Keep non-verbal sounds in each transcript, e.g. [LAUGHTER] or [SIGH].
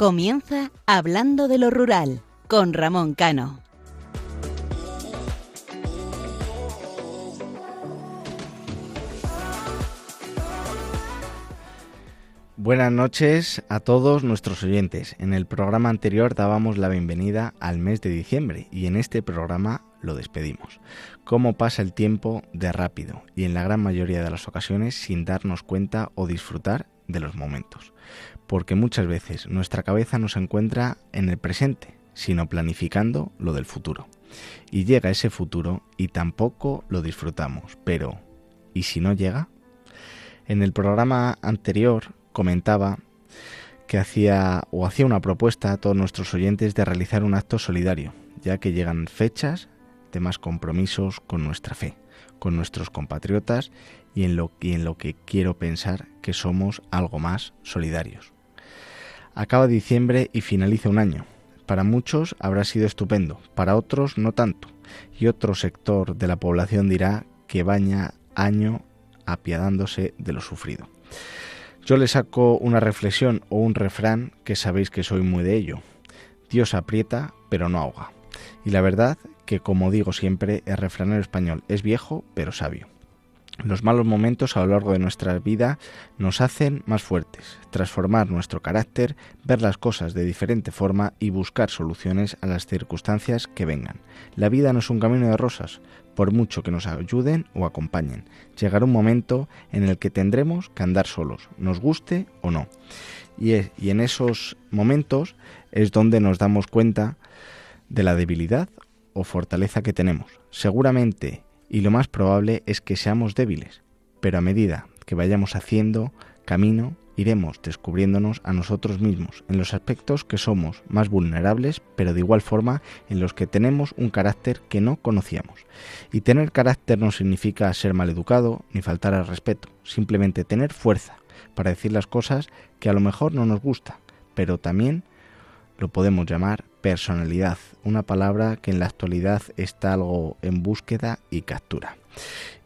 Comienza Hablando de lo Rural con Ramón Cano. Buenas noches a todos nuestros oyentes. En el programa anterior dábamos la bienvenida al mes de diciembre y en este programa lo despedimos. Cómo pasa el tiempo de rápido y en la gran mayoría de las ocasiones sin darnos cuenta o disfrutar de los momentos. Porque muchas veces nuestra cabeza no se encuentra en el presente, sino planificando lo del futuro. Y llega ese futuro y tampoco lo disfrutamos. Pero, ¿y si no llega? En el programa anterior comentaba que hacía o hacía una propuesta a todos nuestros oyentes de realizar un acto solidario, ya que llegan fechas de más compromisos con nuestra fe, con nuestros compatriotas y en lo, y en lo que quiero pensar que somos algo más solidarios. Acaba diciembre y finaliza un año. Para muchos habrá sido estupendo, para otros no tanto, y otro sector de la población dirá que baña año apiadándose de lo sufrido. Yo le saco una reflexión o un refrán que sabéis que soy muy de ello. Dios aprieta, pero no ahoga. Y la verdad que, como digo siempre, el refranero español es viejo, pero sabio. Los malos momentos a lo largo de nuestra vida nos hacen más fuertes, transformar nuestro carácter, ver las cosas de diferente forma y buscar soluciones a las circunstancias que vengan. La vida no es un camino de rosas, por mucho que nos ayuden o acompañen. Llegará un momento en el que tendremos que andar solos, nos guste o no. Y, y en esos momentos es donde nos damos cuenta de la debilidad o fortaleza que tenemos. Seguramente y lo más probable es que seamos débiles, pero a medida que vayamos haciendo camino, iremos descubriéndonos a nosotros mismos en los aspectos que somos más vulnerables, pero de igual forma en los que tenemos un carácter que no conocíamos. Y tener carácter no significa ser maleducado ni faltar al respeto, simplemente tener fuerza para decir las cosas que a lo mejor no nos gusta, pero también lo podemos llamar personalidad, una palabra que en la actualidad está algo en búsqueda y captura.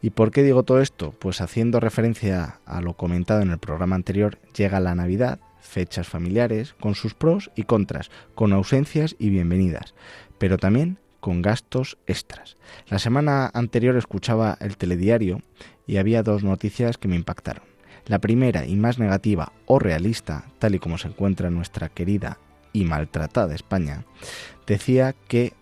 ¿Y por qué digo todo esto? Pues haciendo referencia a lo comentado en el programa anterior, llega la Navidad, fechas familiares, con sus pros y contras, con ausencias y bienvenidas, pero también con gastos extras. La semana anterior escuchaba el telediario y había dos noticias que me impactaron. La primera y más negativa o realista, tal y como se encuentra en nuestra querida y maltratada España, decía que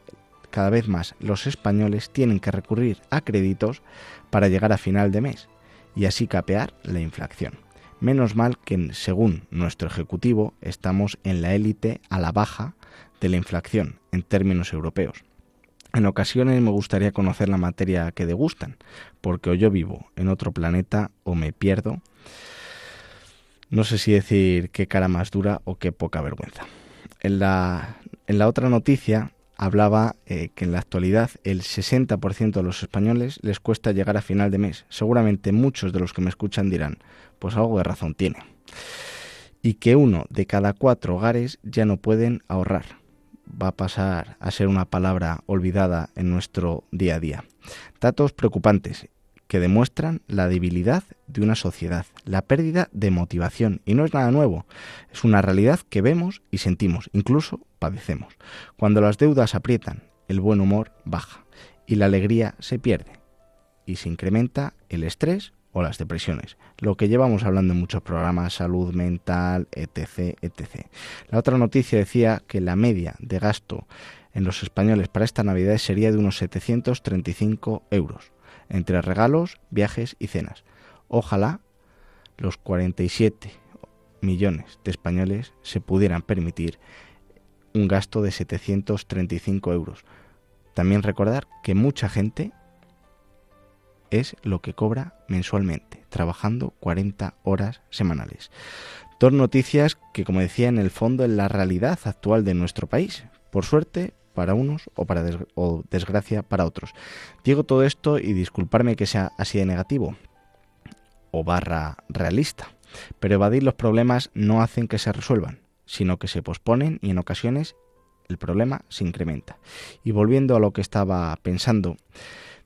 cada vez más los españoles tienen que recurrir a créditos para llegar a final de mes y así capear la inflación. Menos mal que, según nuestro Ejecutivo, estamos en la élite a la baja de la inflación en términos europeos. En ocasiones me gustaría conocer la materia que degustan, porque o yo vivo en otro planeta o me pierdo. No sé si decir qué cara más dura o qué poca vergüenza. En la, otra noticia hablaba eh, que en la actualidad el 60% de los españoles les cuesta llegar a final de mes. Seguramente muchos de los que me escuchan dirán, pues algo de razón tiene. Y que uno de cada cuatro hogares ya no pueden ahorrar. Va a pasar a ser una palabra olvidada en nuestro día a día. Datos preocupantes que demuestran la debilidad de una sociedad, la pérdida de motivación. Y no es nada nuevo, es una realidad que vemos y sentimos, incluso padecemos. Cuando las deudas aprietan, el buen humor baja y la alegría se pierde y se incrementa el estrés o las depresiones, lo que llevamos hablando en muchos programas, salud mental, etc., etc. La otra noticia decía que la media de gasto en los españoles para esta Navidad sería de unos 735 euros entre regalos, viajes y cenas. Ojalá los 47 millones de españoles se pudieran permitir un gasto de 735 euros. También recordar que mucha gente es lo que cobra mensualmente, trabajando 40 horas semanales. Dos noticias que, como decía, en el fondo es la realidad actual de nuestro país. Por suerte, para unos o para desgracia para otros. Digo todo esto y disculparme que sea así de negativo o barra realista, pero evadir los problemas no hacen que se resuelvan, sino que se posponen y en ocasiones el problema se incrementa. Y volviendo a lo que estaba pensando,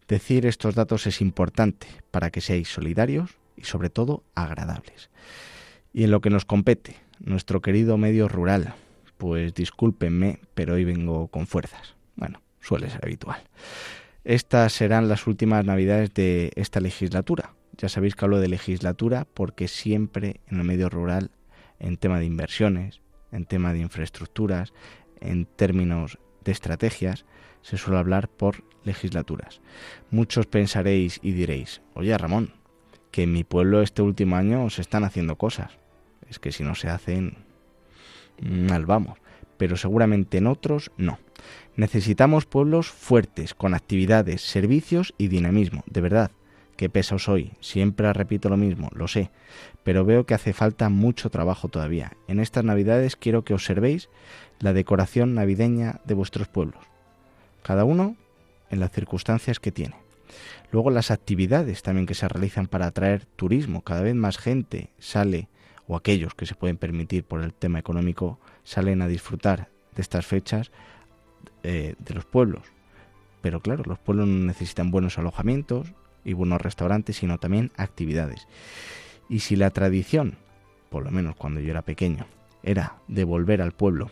decir estos datos es importante para que seáis solidarios y sobre todo agradables. Y en lo que nos compete, nuestro querido medio rural, pues discúlpenme, pero hoy vengo con fuerzas. Bueno, suele ser habitual. Estas serán las últimas navidades de esta legislatura. Ya sabéis que hablo de legislatura porque siempre en el medio rural, en tema de inversiones, en tema de infraestructuras, en términos de estrategias, se suele hablar por legislaturas. Muchos pensaréis y diréis, oye Ramón, que en mi pueblo este último año se están haciendo cosas. Es que si no se hacen, mal vamos. Pero seguramente en otros no. Necesitamos pueblos fuertes, con actividades, servicios y dinamismo, de verdad. Qué peso soy, siempre repito lo mismo, lo sé, pero veo que hace falta mucho trabajo todavía. En estas navidades quiero que observéis la decoración navideña de vuestros pueblos, cada uno en las circunstancias que tiene. Luego las actividades también que se realizan para atraer turismo, cada vez más gente sale o aquellos que se pueden permitir por el tema económico salen a disfrutar de estas fechas eh, de los pueblos. Pero claro, los pueblos necesitan buenos alojamientos y buenos restaurantes, sino también actividades. Y si la tradición, por lo menos cuando yo era pequeño, era devolver al pueblo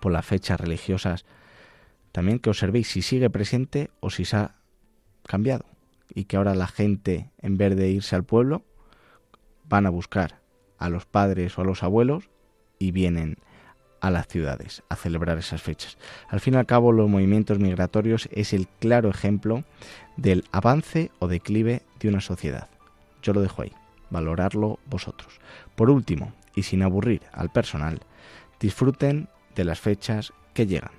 por las fechas religiosas, también que observéis si sigue presente o si se ha cambiado y que ahora la gente, en vez de irse al pueblo, van a buscar a los padres o a los abuelos y vienen a las ciudades a celebrar esas fechas. Al fin y al cabo, los movimientos migratorios es el claro ejemplo del avance o declive de una sociedad. Yo lo dejo ahí, valorarlo vosotros. Por último, y sin aburrir al personal, disfruten de las fechas que llegan.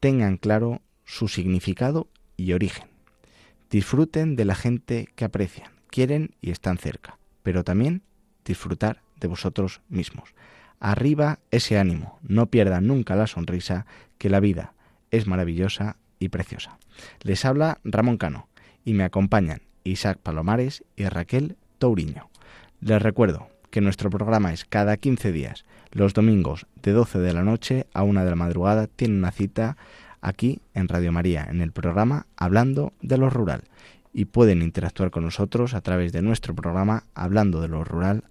Tengan claro su significado y origen. Disfruten de la gente que aprecian, quieren y están cerca, pero también disfrutar de vosotros mismos. Arriba ese ánimo, no pierdan nunca la sonrisa, que la vida es maravillosa y preciosa. Les habla Ramón Cano y me acompañan Isaac Palomares y Raquel Touriño. Les recuerdo que nuestro programa es cada 15 días, los domingos de 12 de la noche a 1 de la madrugada, tiene una cita aquí en Radio María, en el programa Hablando de lo Rural. Y pueden interactuar con nosotros a través de nuestro programa Hablando de lo Rural,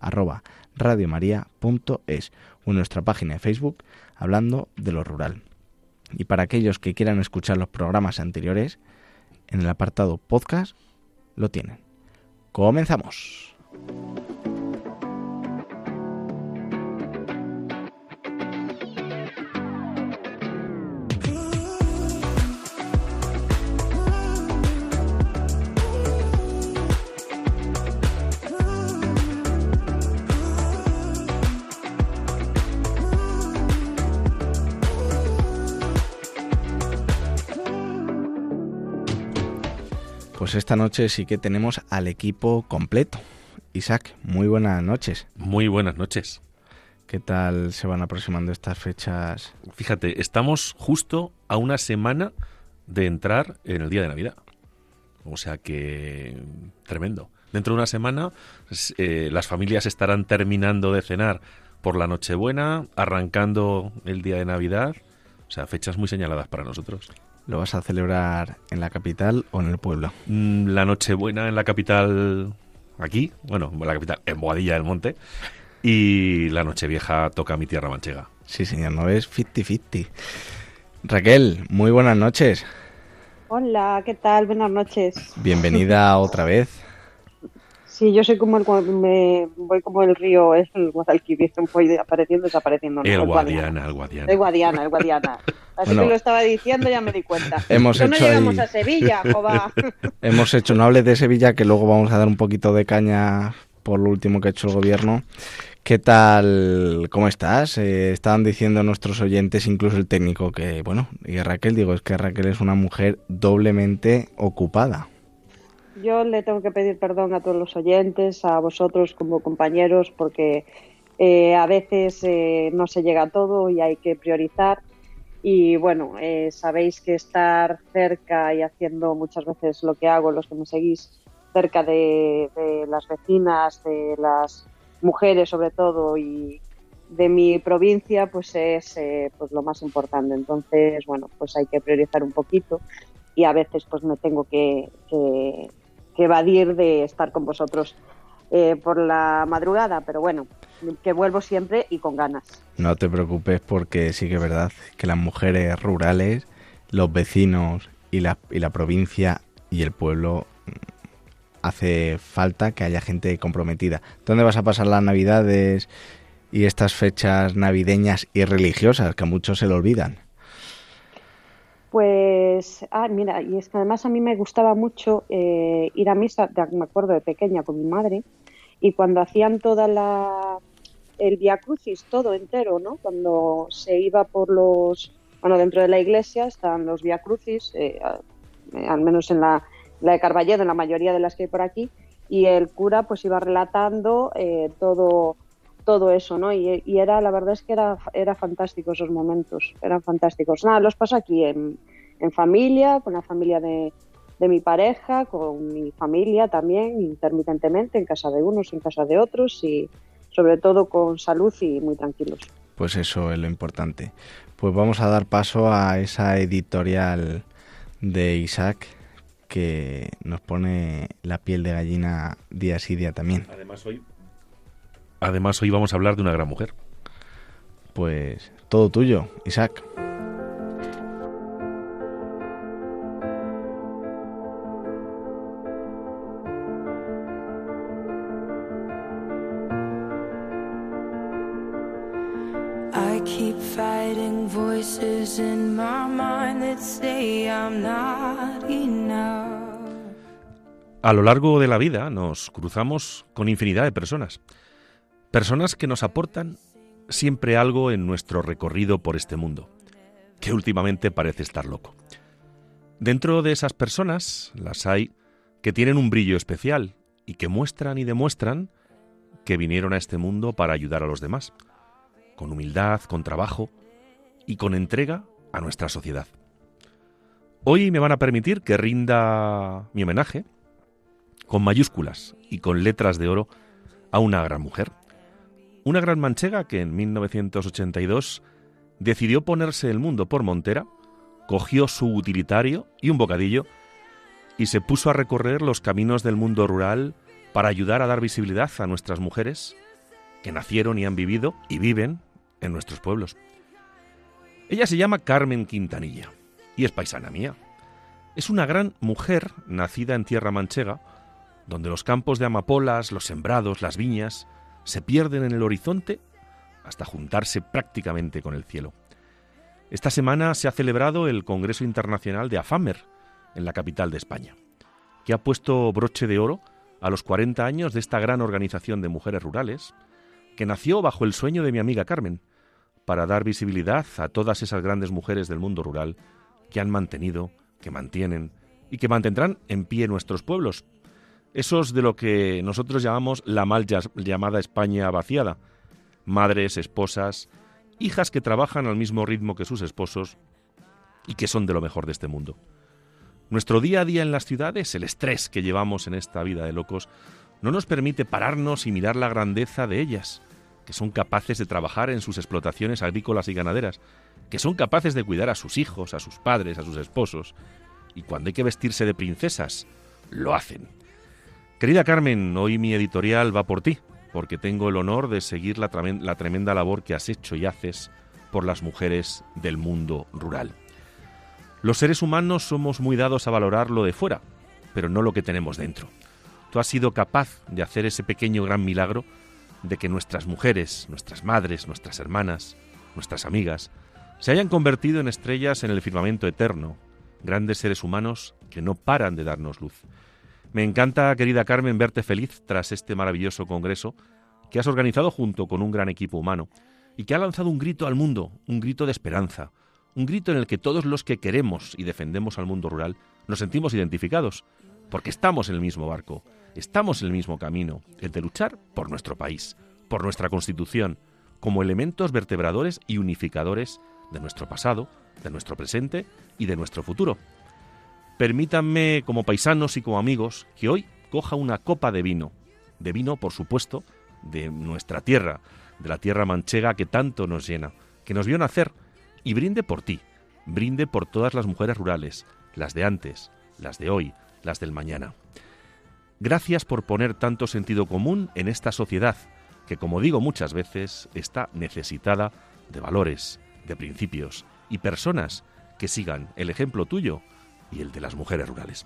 radiomaria.es o nuestra página de Facebook Hablando de lo Rural. Y para aquellos que quieran escuchar los programas anteriores, en el apartado podcast lo tienen. Comenzamos. Pues esta noche sí que tenemos al equipo completo. Isaac, muy buenas noches. Muy buenas noches. ¿Qué tal se van aproximando estas fechas? Fíjate, estamos justo a una semana de entrar en el día de Navidad. O sea que tremendo. Dentro de una semana eh, las familias estarán terminando de cenar por la Nochebuena, arrancando el día de Navidad. O sea, fechas muy señaladas para nosotros. ¿Lo vas a celebrar en la capital o en el pueblo? Mm, la Nochebuena en la capital, aquí, bueno, en la capital, en Boadilla del Monte. Y la Nochevieja toca mi tierra manchega. Sí, señor, no es 50-50. Raquel, muy buenas noches. Hola, ¿qué tal? Buenas noches. Bienvenida otra vez. Sí, yo soy como el me voy como el río, es el Guadalquivir, voy apareciendo, desapareciendo. ¿no? El, Guadiana, el Guadiana. El Guadiana, el Guadiana. Así que lo estaba diciendo, ya me di cuenta. Hemos hecho no llegamos a Sevilla, [LAUGHS] Jova. Hemos hecho, no hables de Sevilla, que luego vamos a dar un poquito de caña por lo último que ha hecho el gobierno. ¿Qué tal? ¿Cómo estás? Eh, estaban diciendo nuestros oyentes, incluso el técnico, que, bueno, y Raquel, digo, es que Raquel es una mujer doblemente ocupada. Yo le tengo que pedir perdón a todos los oyentes, a vosotros como compañeros, porque eh, a veces eh, no se llega a todo y hay que priorizar. Y bueno, eh, sabéis que estar cerca y haciendo muchas veces lo que hago, los que me seguís, cerca de, de las vecinas, de las mujeres sobre todo y de mi provincia, pues es pues lo más importante. Entonces, bueno, pues hay que priorizar un poquito y a veces pues me tengo que, que evadir de estar con vosotros eh, por la madrugada, pero bueno, que vuelvo siempre y con ganas. No te preocupes porque sí que es verdad que las mujeres rurales, los vecinos y la, y la provincia y el pueblo mm, hace falta que haya gente comprometida. ¿Dónde vas a pasar las navidades y estas fechas navideñas y religiosas que a muchos se le olvidan? Pues, ah, mira, y es que además a mí me gustaba mucho eh, ir a misa, me acuerdo de pequeña con mi madre, y cuando hacían toda la el Via Crucis todo entero, ¿no? Cuando se iba por los, bueno, dentro de la iglesia estaban los Via Crucis, eh, eh, al menos en la, la de Carballedo, en la mayoría de las que hay por aquí, y el cura pues iba relatando todo todo eso, ¿no? Y, era, la verdad es que era, era fantástico esos momentos, eran fantásticos. Nada, los paso aquí en, en familia, con la familia de, de, mi pareja, con mi familia también, intermitentemente, en casa de unos, en casa de otros y sobre todo con salud y muy tranquilos. Pues eso es lo importante. Pues vamos a dar paso a esa editorial de Isaac que nos pone la piel de gallina día sí día también. Además hoy Además, hoy vamos a hablar de una gran mujer. Pues todo tuyo, Isaac. A lo largo de la vida nos cruzamos con infinidad de personas Personas que nos aportan siempre algo en nuestro recorrido por este mundo, que últimamente parece estar loco. Dentro de esas personas las hay que tienen un brillo especial y que muestran y demuestran que vinieron a este mundo para ayudar a los demás, con humildad, con trabajo y con entrega a nuestra sociedad. Hoy me van a permitir que rinda mi homenaje con mayúsculas y con letras de oro a una gran mujer, una gran manchega que en 1982 decidió ponerse el mundo por montera, cogió su utilitario y un bocadillo y se puso a recorrer los caminos del mundo rural para ayudar a dar visibilidad a nuestras mujeres que nacieron y han vivido y viven en nuestros pueblos. Ella se llama Carmen Quintanilla y es paisana mía. Es una gran mujer nacida en tierra manchega, donde los campos de amapolas, los sembrados, las viñas, se pierden en el horizonte hasta juntarse prácticamente con el cielo. Esta semana se ha celebrado el Congreso Internacional de AFAMER en la capital de España, que ha puesto broche de oro a los 40 años de esta gran organización de mujeres rurales, que nació bajo el sueño de mi amiga Carmen, para dar visibilidad a todas esas grandes mujeres del mundo rural que han mantenido, que mantienen y que mantendrán en pie nuestros pueblos, esos de lo que nosotros llamamos la mal llamada España vaciada, madres, esposas, hijas que trabajan al mismo ritmo que sus esposos y que son de lo mejor de este mundo. Nuestro día a día en las ciudades, el estrés que llevamos en esta vida de locos, no nos permite pararnos y mirar la grandeza de ellas, que son capaces de trabajar en sus explotaciones agrícolas y ganaderas, que son capaces de cuidar a sus hijos, a sus padres, a sus esposos, y cuando hay que vestirse de princesas, lo hacen Querida Carmen, hoy mi editorial va por ti, porque tengo el honor de seguir la, tremenda labor que has hecho y haces por las mujeres del mundo rural. Los seres humanos somos muy dados a valorar lo de fuera, pero no lo que tenemos dentro. Tú has sido capaz de hacer ese pequeño gran milagro de que nuestras mujeres, nuestras madres, nuestras hermanas, nuestras amigas, se hayan convertido en estrellas en el firmamento eterno, grandes seres humanos que no paran de darnos luz. Me encanta, querida Carmen, verte feliz tras este maravilloso congreso que has organizado junto con un gran equipo humano y que ha lanzado un grito al mundo, un grito de esperanza, un grito en el que todos los que queremos y defendemos al mundo rural nos sentimos identificados, porque estamos en el mismo barco, estamos en el mismo camino, el de luchar por nuestro país, por nuestra constitución, como elementos vertebradores y unificadores de nuestro pasado, de nuestro presente y de nuestro futuro. Permítanme, como paisanos y como amigos, que hoy coja una copa de vino, de vino, por supuesto, de nuestra tierra, de la tierra manchega que tanto nos llena, que nos vio nacer, y brinde por ti, brinde por todas las mujeres rurales, las de antes, las de hoy, las del mañana. Gracias por poner tanto sentido común en esta sociedad, que como digo muchas veces, está necesitada de valores, de principios y personas que sigan el ejemplo tuyo y el de las mujeres rurales.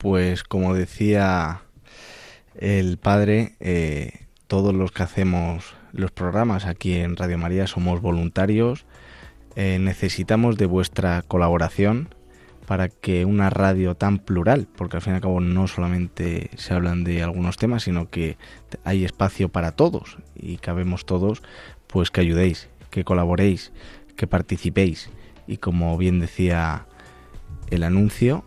Pues como decía el padre, eh, todos los que hacemos los programas aquí en Radio María somos voluntarios. Eh, necesitamos de vuestra colaboración para que una radio tan plural, porque al fin y al cabo no solamente se hablan de algunos temas, sino que hay espacio para todos y cabemos todos, pues que ayudéis, que colaboréis, que participéis. Y como bien decía el anuncio,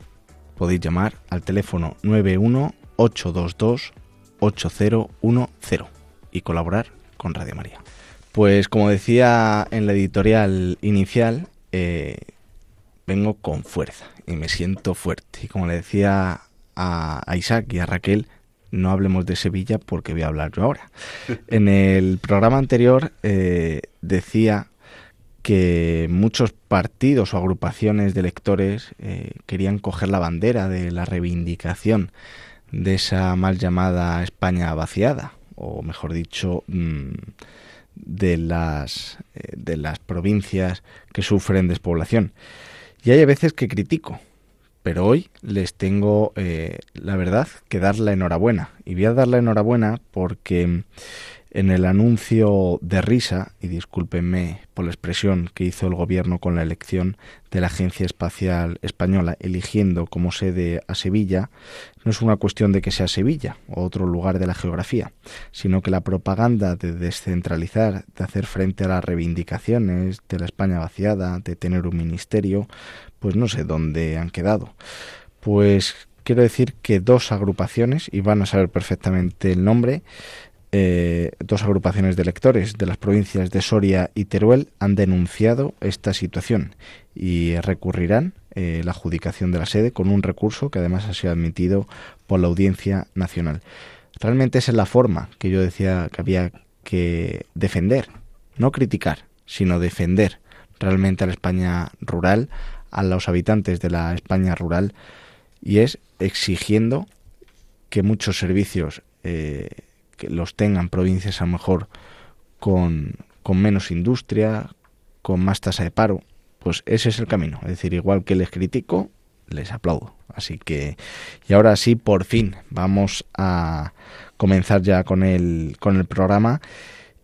podéis llamar al teléfono 918228010 y colaborar con Radio María. Pues como decía en la editorial inicial, eh, vengo con fuerza y me siento fuerte. Y como le decía a, Isaac y a Raquel, no hablemos de Sevilla porque voy a hablar yo ahora. [LAUGHS] En el programa anterior eh, decía que muchos partidos o agrupaciones de electores eh, querían coger la bandera de la reivindicación de esa mal llamada España vaciada, o mejor dicho, mm, de las, eh, de las provincias que sufren despoblación. Y hay veces que critico, pero hoy les tengo, eh, la verdad, que dar la enhorabuena. Y voy a dar la enhorabuena porque en el anuncio de risa, y discúlpenme por la expresión que hizo el gobierno con la elección de la Agencia Espacial Española, eligiendo como sede a Sevilla, no es una cuestión de que sea Sevilla o otro lugar de la geografía, sino que la propaganda de descentralizar, de hacer frente a las reivindicaciones de la España vaciada, de tener un ministerio, pues no sé dónde han quedado. Pues quiero decir que dos agrupaciones, y van a saber perfectamente el nombre, eh, dos agrupaciones de lectores de las provincias de Soria y Teruel han denunciado esta situación y recurrirán eh, la adjudicación de la sede con un recurso que además ha sido admitido por la Audiencia Nacional. Realmente esa es la forma que yo decía que había que defender, no criticar, sino defender realmente a la España rural, a los habitantes de la España rural, y es exigiendo que muchos servicios eh, los tengan provincias a lo mejor con, con menos industria, con más tasa de paro, pues ese es el camino. Es decir, igual que les critico, les aplaudo. Así que, y ahora sí, por fin, vamos a comenzar ya con el, con el programa.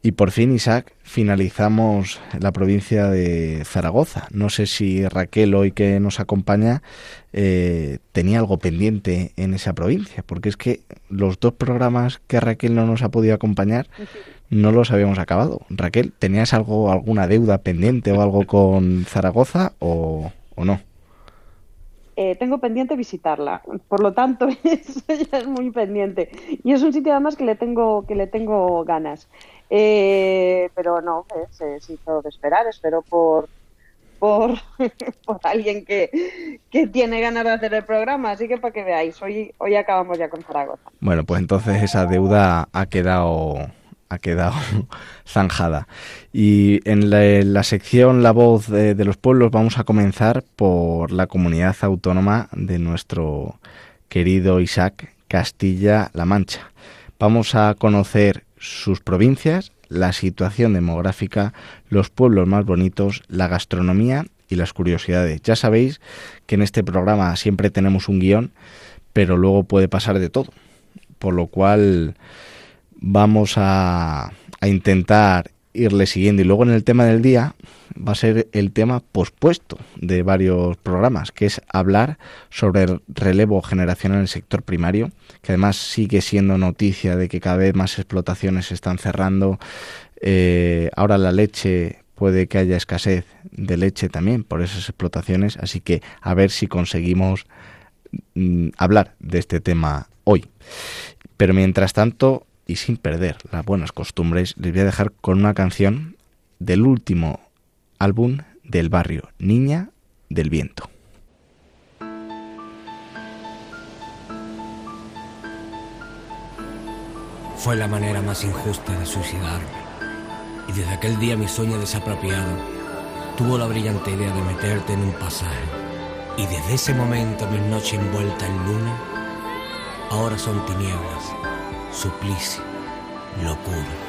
Y por fin, Isaac, finalizamos la provincia de Zaragoza. No sé si Raquel, hoy que nos acompaña, eh, tenía algo pendiente en esa provincia, porque es que los dos programas que Raquel no nos ha podido acompañar no los habíamos acabado. Raquel, ¿tenías algo, alguna deuda pendiente o algo con Zaragoza o, no? eh, tengo pendiente visitarla. Por lo tanto, [LAUGHS] eso es muy pendiente. Y es un sitio además que le tengo, que le tengo ganas. Eh, pero no, se, hizo de esperar. Espero por, por, [LAUGHS] por alguien que, que, tiene ganas de hacer el programa. Así que para que veáis, hoy, hoy acabamos ya con Zaragoza. Bueno, pues entonces esa deuda ha quedado ha quedado [LAUGHS] zanjada. Y en la, sección La voz de, los pueblos vamos a comenzar por la comunidad autónoma de nuestro querido Isaac Castilla-La Mancha. Vamos a conocer sus provincias, la situación demográfica, los pueblos más bonitos, la gastronomía y las curiosidades. Ya sabéis que en este programa siempre tenemos un guion, pero luego puede pasar de todo. Por lo cual vamos a, intentar irle siguiendo. Y luego en el tema del día va a ser el tema pospuesto de varios programas, que es hablar sobre el relevo generacional en el sector primario, que además sigue siendo noticia de que cada vez más explotaciones se están cerrando. Eh, ahora la leche puede que haya escasez de leche también por esas explotaciones, así que a ver si conseguimos mm, hablar de este tema hoy. Pero mientras tanto, y sin perder las buenas costumbres, les voy a dejar con una canción del último álbum del barrio, Niña del Viento. Fue la manera más injusta de suicidarme. Y desde aquel día mi sueño desapropiado tuvo la brillante idea de meterte en un pasaje. Y desde ese momento mis noches envueltas en luna ahora son tinieblas suplicio, locura.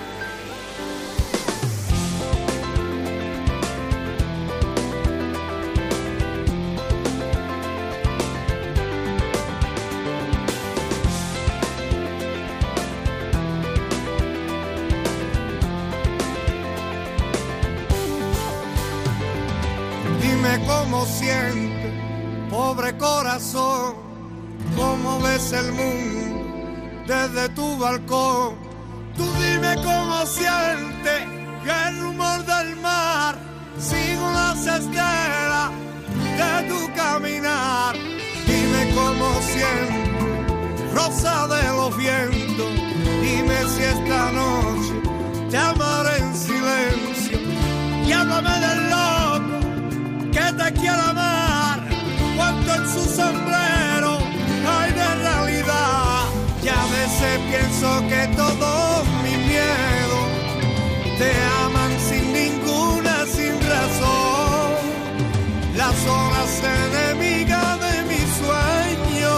Horas enemigas de mi sueño,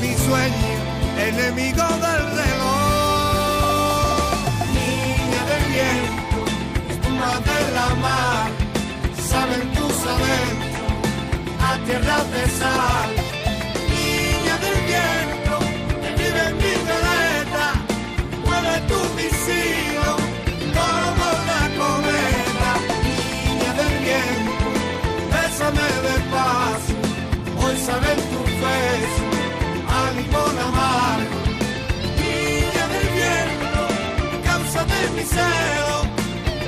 mi sueño enemigo del reloj. Niña del viento, espuma de la mar, saben tus adentros, a tierra de. Saben tu beso, a limón amargo, niña del viento, causa de mi celo,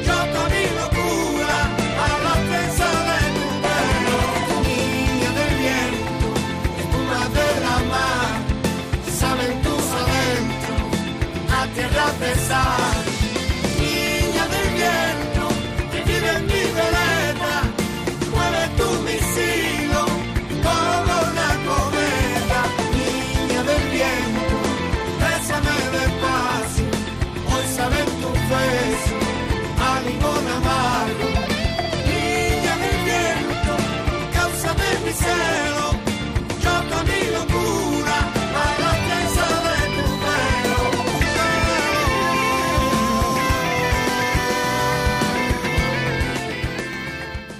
yo con mi locura, a la prensa de tu pelo, niña del viento, espuma de la mar, saben tus adentros, a tierra de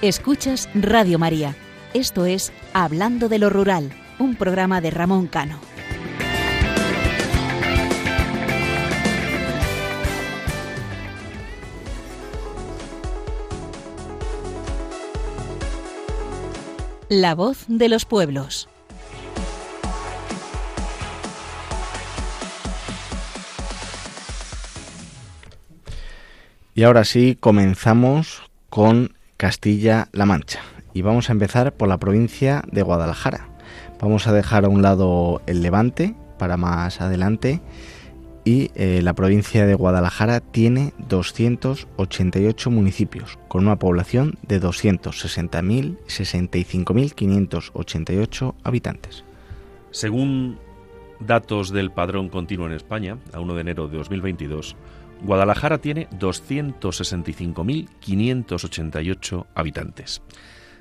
Escuchas Radio María. Esto es Hablando de lo Rural, un programa de Ramón Cano. La voz de los pueblos. Y ahora sí, comenzamos con Castilla-La Mancha. y vamos a empezar por la provincia de Guadalajara. Vamos a dejar a un lado el Levante para más adelante y eh, la provincia de Guadalajara tiene 288 municipios con una población de 260.000 65.588 habitantes. Según datos del padrón continuo en España, a 1 de enero de 2022, Guadalajara tiene 265.588 habitantes.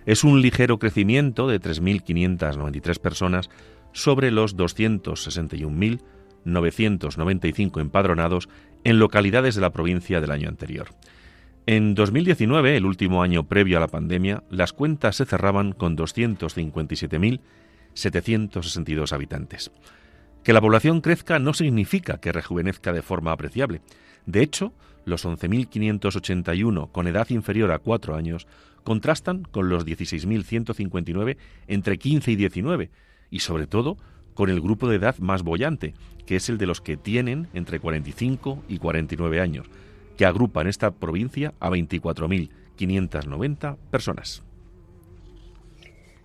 Es un ligero crecimiento de 3.593 personas sobre los 261.995 empadronados en localidades de la provincia del año anterior. En 2019, el último año previo a la pandemia, las cuentas se cerraban con 257.762 habitantes. Que la población crezca no significa que rejuvenezca de forma apreciable. De hecho, los 11.581 con edad inferior a 4 años contrastan con los 16.159 entre 15 y 19 y sobre todo con el grupo de edad más bollante, que es el de los que tienen entre 45 y 49 años, que agrupa en esta provincia a 24.590 personas.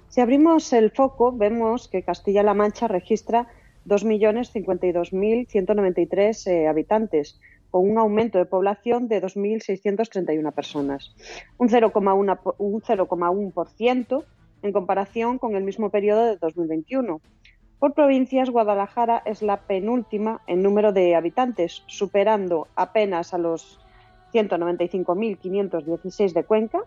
Si abrimos el foco, vemos que Castilla-La Mancha registra 2.052.193 eh, habitantes, con un aumento de población de 2.631 personas, un 0,1% en comparación con el mismo periodo de 2021. Por provincias, Guadalajara es la penúltima en número de habitantes, superando apenas a los 195.516 de Cuenca,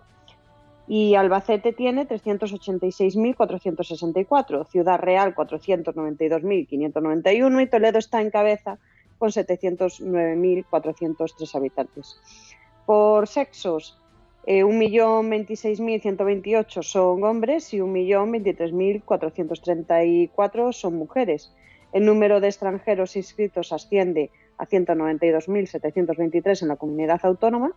y Albacete tiene 386.464, Ciudad Real 492.591 y Toledo está en cabeza con 709.403 habitantes. Por sexos, eh, 1.026.128 son hombres y 1.023.434 son mujeres. El número de extranjeros inscritos asciende a 192.723 en la comunidad autónoma,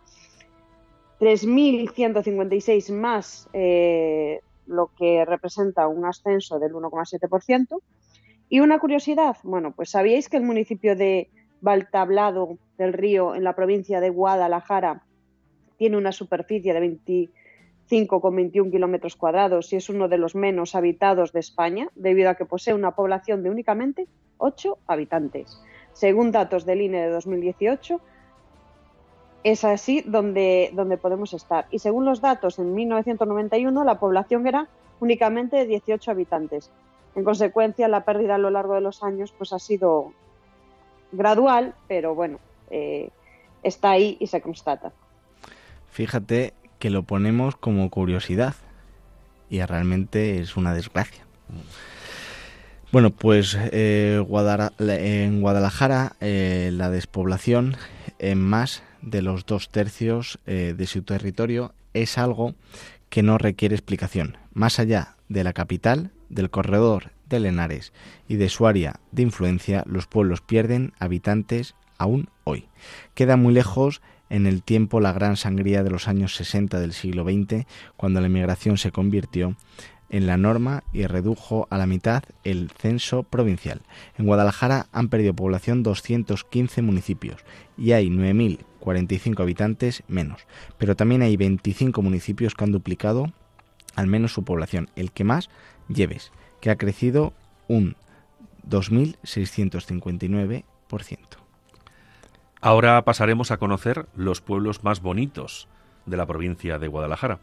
3.156 más, eh, lo que representa un ascenso del 1,7%. Y una curiosidad, bueno, pues sabíais que el municipio de Valtablado del Río, en la provincia de Guadalajara, tiene una superficie de 25,21 kilómetros cuadrados y es uno de los menos habitados de España, debido a que posee una población de únicamente 8 habitantes. Según datos del INE de 2018, es así donde, donde podemos estar. Y según los datos, en 1991 la población era únicamente de 18 habitantes. En consecuencia, la pérdida a lo largo de los años pues, ha sido gradual, pero bueno, eh, está ahí y se constata. Fíjate que lo ponemos como curiosidad y realmente es una desgracia. Bueno, pues eh, en Guadalajara eh, la despoblación en más de los dos tercios de su territorio es algo que no requiere explicación. Más allá de la capital, del corredor de Lenares y de su área de influencia, los pueblos pierden habitantes aún hoy. Queda muy lejos en el tiempo la gran sangría de los años 60 del siglo XX, cuando la inmigración se convirtió en la norma y redujo a la mitad el censo provincial. En Guadalajara han perdido población 215 municipios y hay 9.045 habitantes menos, pero también hay 25 municipios que han duplicado al menos su población, el que más lleves, que ha crecido un 2.659%. Ahora pasaremos a conocer los pueblos más bonitos de la provincia de Guadalajara.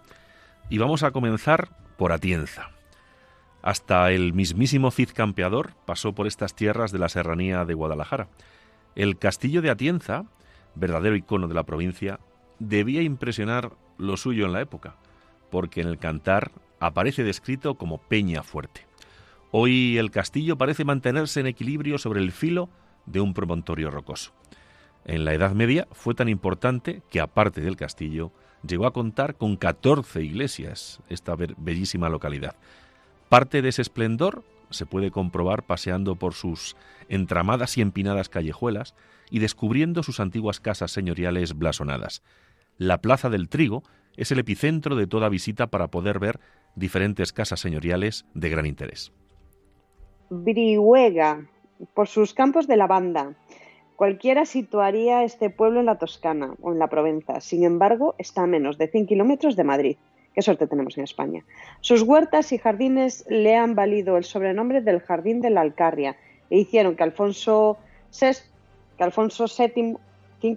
Y vamos a comenzar por Atienza. Hasta el mismísimo Cid Campeador pasó por estas tierras de la serranía de Guadalajara. El castillo de Atienza, verdadero icono de la provincia, debía impresionar lo suyo en la época, porque en el cantar aparece descrito como Peña Fuerte. Hoy el castillo parece mantenerse en equilibrio sobre el filo de un promontorio rocoso. En la Edad Media fue tan importante que, aparte del castillo, llegó a contar con 14 iglesias esta bellísima localidad. Parte de ese esplendor se puede comprobar paseando por sus entramadas y empinadas callejuelas y descubriendo sus antiguas casas señoriales blasonadas. La Plaza del Trigo es el epicentro de toda visita para poder ver diferentes casas señoriales de gran interés. Brihuega, por sus campos de lavanda. Cualquiera situaría este pueblo en la Toscana o en la Provenza. Sin embargo, está a menos de 100 kilómetros de Madrid Qué suerte tenemos en España. Sus huertas y jardines le han valido el sobrenombre del Jardín de la Alcarria e hicieron que Alfonso VI, que Alfonso VII, VI,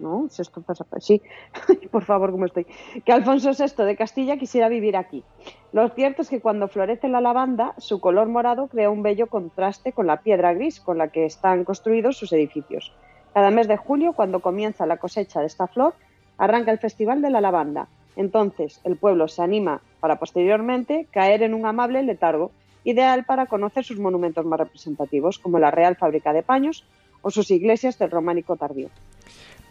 ¿no? Sexto, sí, [LAUGHS] por favor, ¿cómo estoy? Que Alfonso VI de Castilla quisiera vivir aquí. Lo cierto es que cuando florece la lavanda, su color morado crea un bello contraste con la piedra gris con la que están construidos sus edificios. Cada mes de julio, cuando comienza la cosecha de esta flor, arranca el Festival de la Lavanda. Entonces, el pueblo se anima para posteriormente caer en un amable letargo, ideal para conocer sus monumentos más representativos, como la Real Fábrica de Paños o sus iglesias del románico tardío.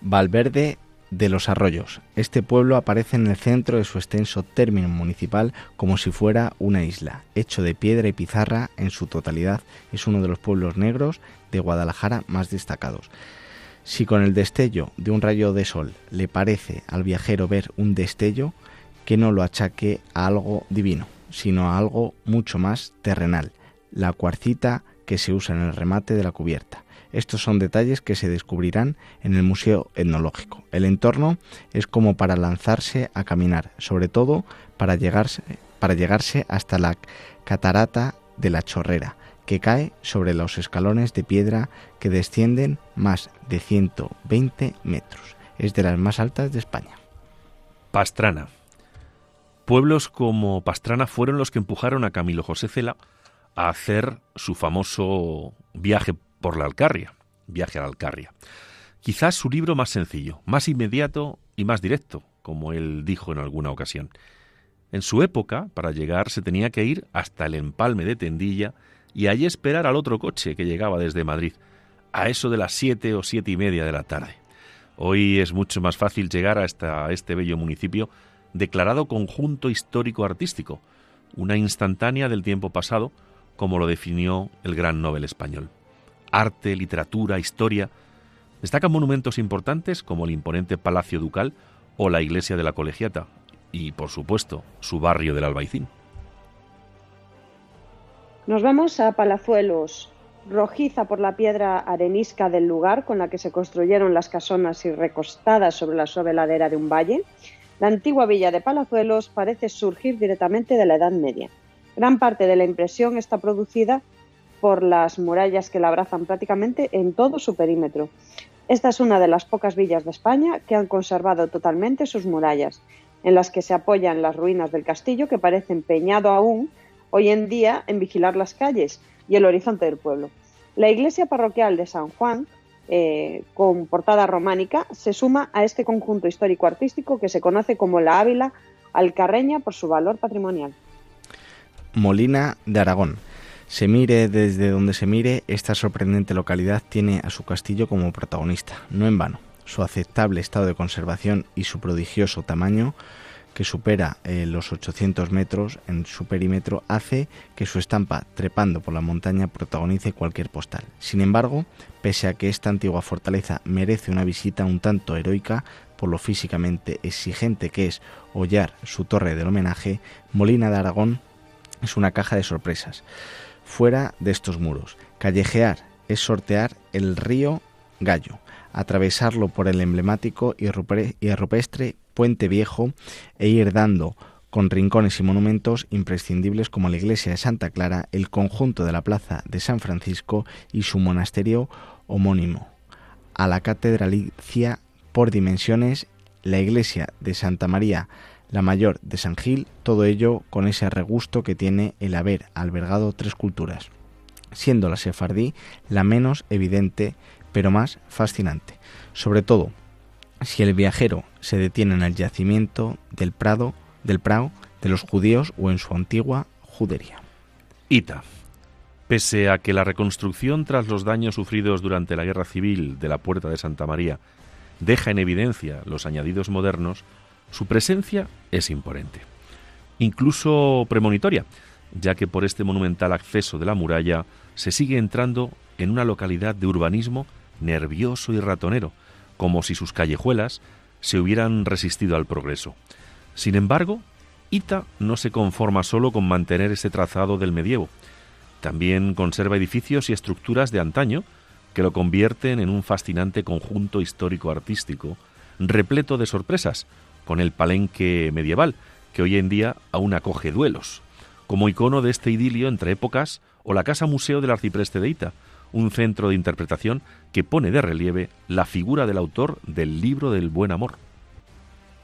Valverde de los Arroyos. Este pueblo aparece en el centro de su extenso término municipal como si fuera una isla, hecho de piedra y pizarra en su totalidad. Es uno de los pueblos negros de Guadalajara más destacados. Si con el destello de un rayo de sol le parece al viajero ver un destello, que no lo achaque a algo divino, sino a algo mucho más terrenal, la cuarcita que se usa en el remate de la cubierta. Estos son detalles que se descubrirán en el Museo Etnológico. El entorno es como para lanzarse a caminar, sobre todo para llegarse, para llegarse hasta la catarata de la Chorrera, que cae sobre los escalones de piedra que descienden más de 120 metros. Es de las más altas de España. Pastrana. Pueblos como Pastrana fueron los que empujaron a Camilo José Cela a hacer su famoso viaje por la Alcarria, Viaje a la Alcarria. Quizás su libro más sencillo, más inmediato y más directo, como él dijo en alguna ocasión. En su época, para llegar se tenía que ir hasta el empalme de Tendilla y allí esperar al otro coche que llegaba desde Madrid, a eso de las siete o siete y media de la tarde. Hoy es mucho más fácil llegar hasta este bello municipio declarado conjunto histórico artístico, una instantánea del tiempo pasado, como lo definió el gran Nobel español arte, literatura, historia. Destacan monumentos importantes como el imponente Palacio Ducal o la iglesia de la Colegiata y, por supuesto, su barrio del Albaicín. Nos vamos a Palazuelos, rojiza por la piedra arenisca del lugar con la que se construyeron las casonas y recostadas sobre la suave ladera de un valle. La antigua villa de Palazuelos parece surgir directamente de la Edad Media. Gran parte de la impresión está producida por las murallas que la abrazan prácticamente en todo su perímetro. Esta es una de las pocas villas de España que han conservado totalmente sus murallas, en las que se apoyan las ruinas del castillo que parece empeñado aún hoy en día en vigilar las calles y el horizonte del pueblo. La iglesia parroquial de San Juan, eh, con portada románica, se suma a este conjunto histórico-artístico que se conoce como la Ávila Alcarreña por su valor patrimonial. Molina de Aragón se mire desde donde se mire, esta sorprendente localidad tiene a su castillo como protagonista, no en vano. Su aceptable estado de conservación y su prodigioso tamaño, que supera eh, los 800 metros en su perímetro, hace que su estampa trepando por la montaña protagonice cualquier postal. Sin embargo, pese a que esta antigua fortaleza merece una visita un tanto heroica, por lo físicamente exigente que es hollar su torre del homenaje, Molina de Aragón es una caja de sorpresas fuera de estos muros. Callejear es sortear el río Gallo, atravesarlo por el emblemático y rupestre Puente Viejo e ir dando con rincones y monumentos imprescindibles como la iglesia de Santa Clara, el conjunto de la plaza de San Francisco y su monasterio homónimo. A la catedralicia por dimensiones, la iglesia de Santa María la mayor de San Gil, todo ello con ese regusto que tiene el haber albergado tres culturas, siendo la sefardí la menos evidente pero más fascinante, sobre todo si el viajero se detiene en el yacimiento del Prado, del Prado, de los judíos o en su antigua judería. Ita. Pese a que la reconstrucción tras los daños sufridos durante la Guerra Civil de la Puerta de Santa María deja en evidencia los añadidos modernos, su presencia es imponente, incluso premonitoria, ya que por este monumental acceso de la muralla se sigue entrando en una localidad de urbanismo nervioso y ratonero, como si sus callejuelas se hubieran resistido al progreso. Sin embargo, Ita no se conforma solo con mantener ese trazado del medievo, también conserva edificios y estructuras de antaño que lo convierten en un fascinante conjunto histórico-artístico, repleto de sorpresas, con el palenque medieval, que hoy en día aún acoge duelos, como icono de este idilio entre épocas, o la Casa Museo del Arcipreste de Ita, un centro de interpretación que pone de relieve la figura del autor del libro del buen amor.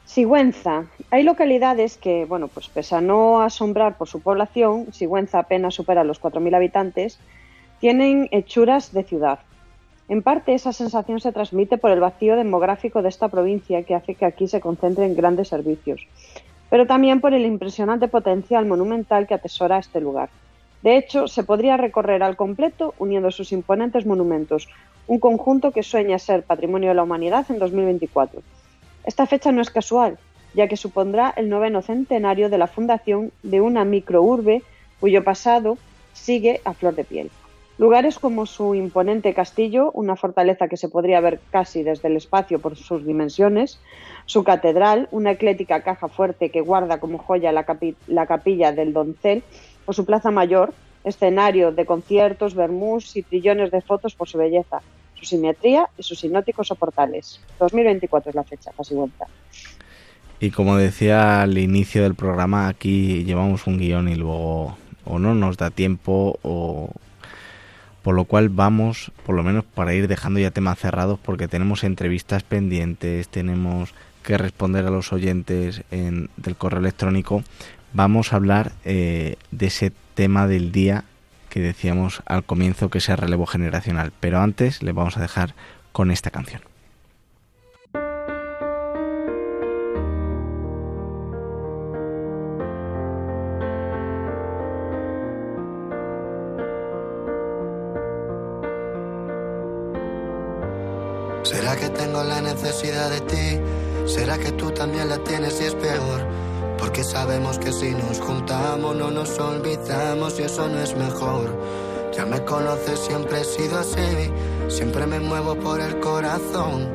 Sigüenza. Hay localidades que, bueno, pues pese a no asombrar por su población, Sigüenza apenas supera los 4.000 habitantes, tienen hechuras de ciudad. En parte esa sensación se transmite por el vacío demográfico de esta provincia que hace que aquí se concentren grandes servicios, pero también por el impresionante potencial monumental que atesora este lugar. De hecho, se podría recorrer al completo uniendo sus imponentes monumentos, un conjunto que sueña ser patrimonio de la humanidad en 2024. Esta fecha no es casual, ya que supondrá el noveno centenario de la fundación de una microurbe cuyo pasado sigue a flor de piel. Lugares como su imponente castillo, una fortaleza que se podría ver casi desde el espacio por sus dimensiones, su catedral, una eclética caja fuerte que guarda como joya la, la capilla del Doncel, o su plaza mayor, escenario de conciertos, vermús y trillones de fotos por su belleza, su simetría y sus hipnóticos soportales. 2024 es la fecha, casi vuelta. Y como decía al inicio del programa, aquí llevamos un guion y luego o no nos da tiempo o por lo cual vamos, por lo menos para ir dejando ya temas cerrados, porque tenemos entrevistas pendientes, tenemos que responder a los oyentes en, del correo electrónico, vamos a hablar eh, de ese tema del día que decíamos al comienzo que es el relevo generacional. Pero antes le vamos a dejar con esta canción. De ti? ¿Será que tú también la tienes y es peor? Porque sabemos que si nos juntamos no nos olvidamos y eso no es mejor. Ya me conoces, siempre he sido así, siempre me muevo por el corazón.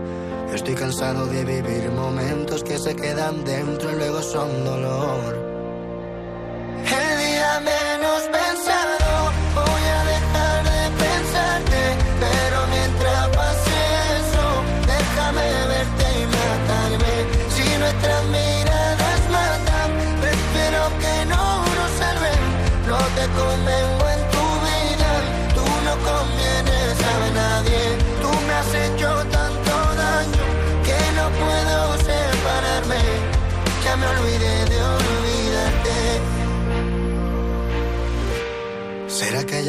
Estoy cansado de vivir momentos que se quedan dentro y luego son dolor.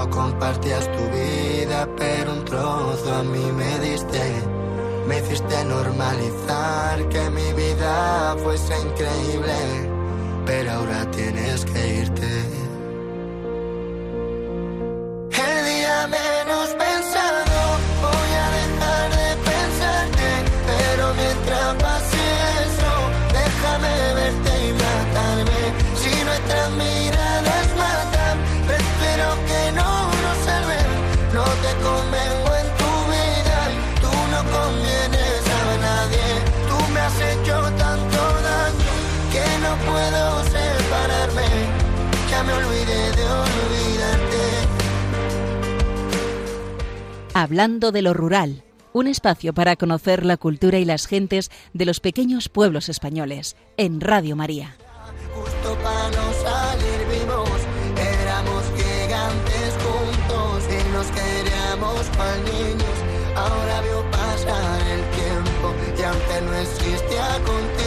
No compartías tu vida, pero un trozo a mí me diste. Me hiciste normalizar que mi vida fuese increíble, pero ahora tienes que irte. Hablando de lo rural, un espacio para conocer la cultura y las gentes de los pequeños pueblos españoles, en Radio María. Justo para no salir vivos, éramos gigantes juntos y nos queríamos cual niños. Ahora veo pasar el tiempo y aunque no existía contigo,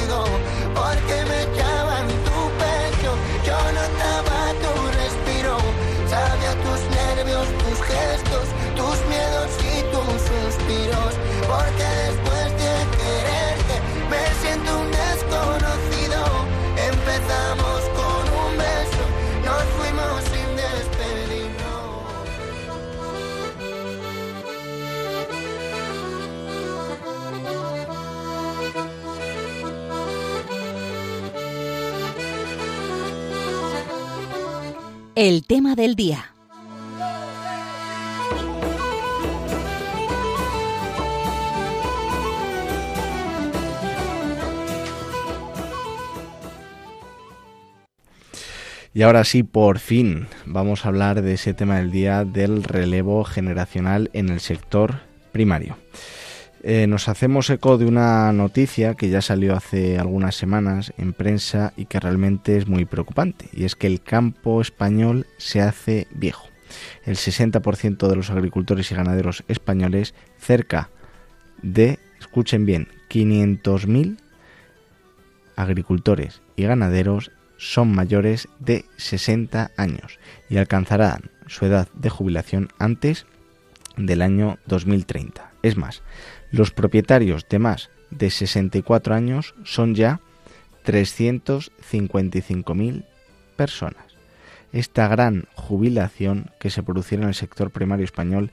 El tema del día. Y ahora sí, por fin, vamos a hablar de ese tema del día del relevo generacional en el sector primario. Eh, nos hacemos eco de una noticia que ya salió hace algunas semanas en prensa y que realmente es muy preocupante, y es que el campo español se hace viejo. El 60% de los agricultores y ganaderos españoles, cerca de, escuchen bien, 500.000 agricultores y ganaderos son mayores de 60 años y alcanzarán su edad de jubilación antes del año 2030. Es más, los propietarios de más de 64 años son ya 355.000 personas. Esta gran jubilación que se producirá en el sector primario español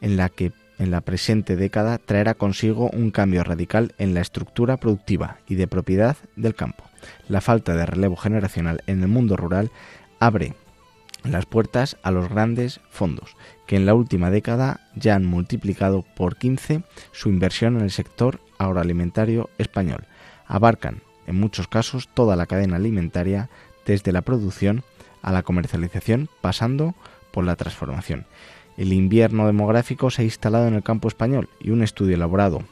en la que en la presente década traerá consigo un cambio radical en la estructura productiva y de propiedad del campo. La falta de relevo generacional en el mundo rural abre las puertas a los grandes fondos, que en la última década ya han multiplicado por 15 su inversión en el sector agroalimentario español. Abarcan, en muchos casos, toda la cadena alimentaria, desde la producción a la comercialización, pasando por la transformación. El invierno demográfico se ha instalado en el campo español y un estudio elaborado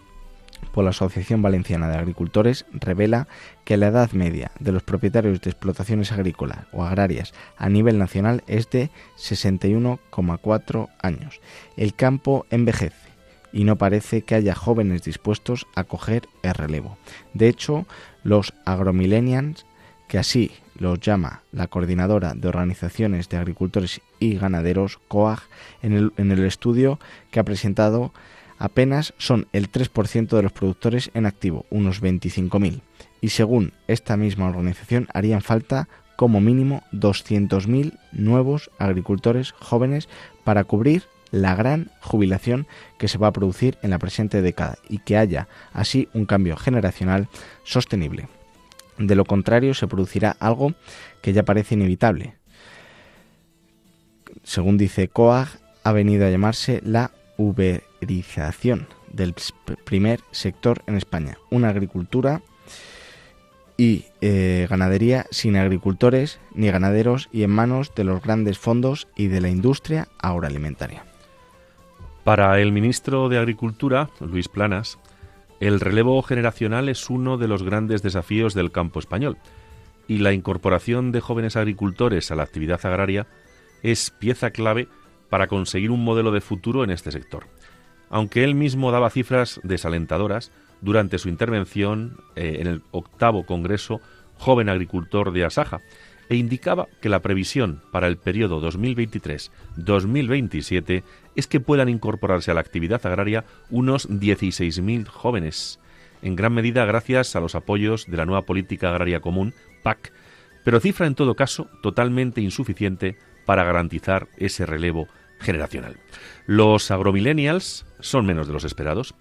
por la Asociación Valenciana de Agricultores revela que la edad media de los propietarios de explotaciones agrícolas o agrarias a nivel nacional es de 61,4 años. El campo envejece y no parece que haya jóvenes dispuestos a coger el relevo. De hecho, los agromillennials, que así los llama la Coordinadora de Organizaciones de Agricultores y Ganaderos, COAG, en el, en el estudio que ha presentado apenas son el 3% de los productores en activo, unos 25.000. Y según esta misma organización harían falta como mínimo 200.000 nuevos agricultores jóvenes para cubrir la gran jubilación que se va a producir en la presente década y que haya así un cambio generacional sostenible. De lo contrario, se producirá algo que ya parece inevitable. Según dice COAG, ha venido a llamarse la del primer sector en España. Una agricultura y eh, ganadería sin agricultores ni ganaderos y en manos de los grandes fondos y de la industria agroalimentaria. Para el ministro de Agricultura, Luis Planas, el relevo generacional es uno de los grandes desafíos del campo español y la incorporación de jóvenes agricultores a la actividad agraria es pieza clave para conseguir un modelo de futuro en este sector. Aunque él mismo daba cifras desalentadoras durante su intervención eh, en el octavo Congreso Joven Agricultor de Asaja, e indicaba que la previsión para el periodo 2023-2027 es que puedan incorporarse a la actividad agraria unos 16.000 jóvenes, en gran medida gracias a los apoyos de la nueva Política Agraria Común, PAC, pero cifra en todo caso totalmente insuficiente para garantizar ese relevo generacional. Los agromillennials son menos de los esperados.